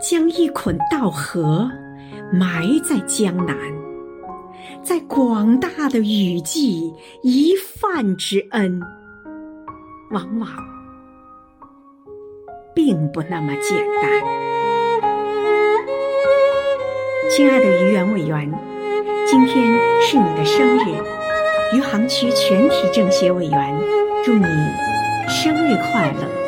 将一捆稻禾埋在江南，在广大的雨季一饭之恩，往往并不那么简单。亲爱的于元委员，今天是你的生日，余杭区全体政协委员祝你生日快乐。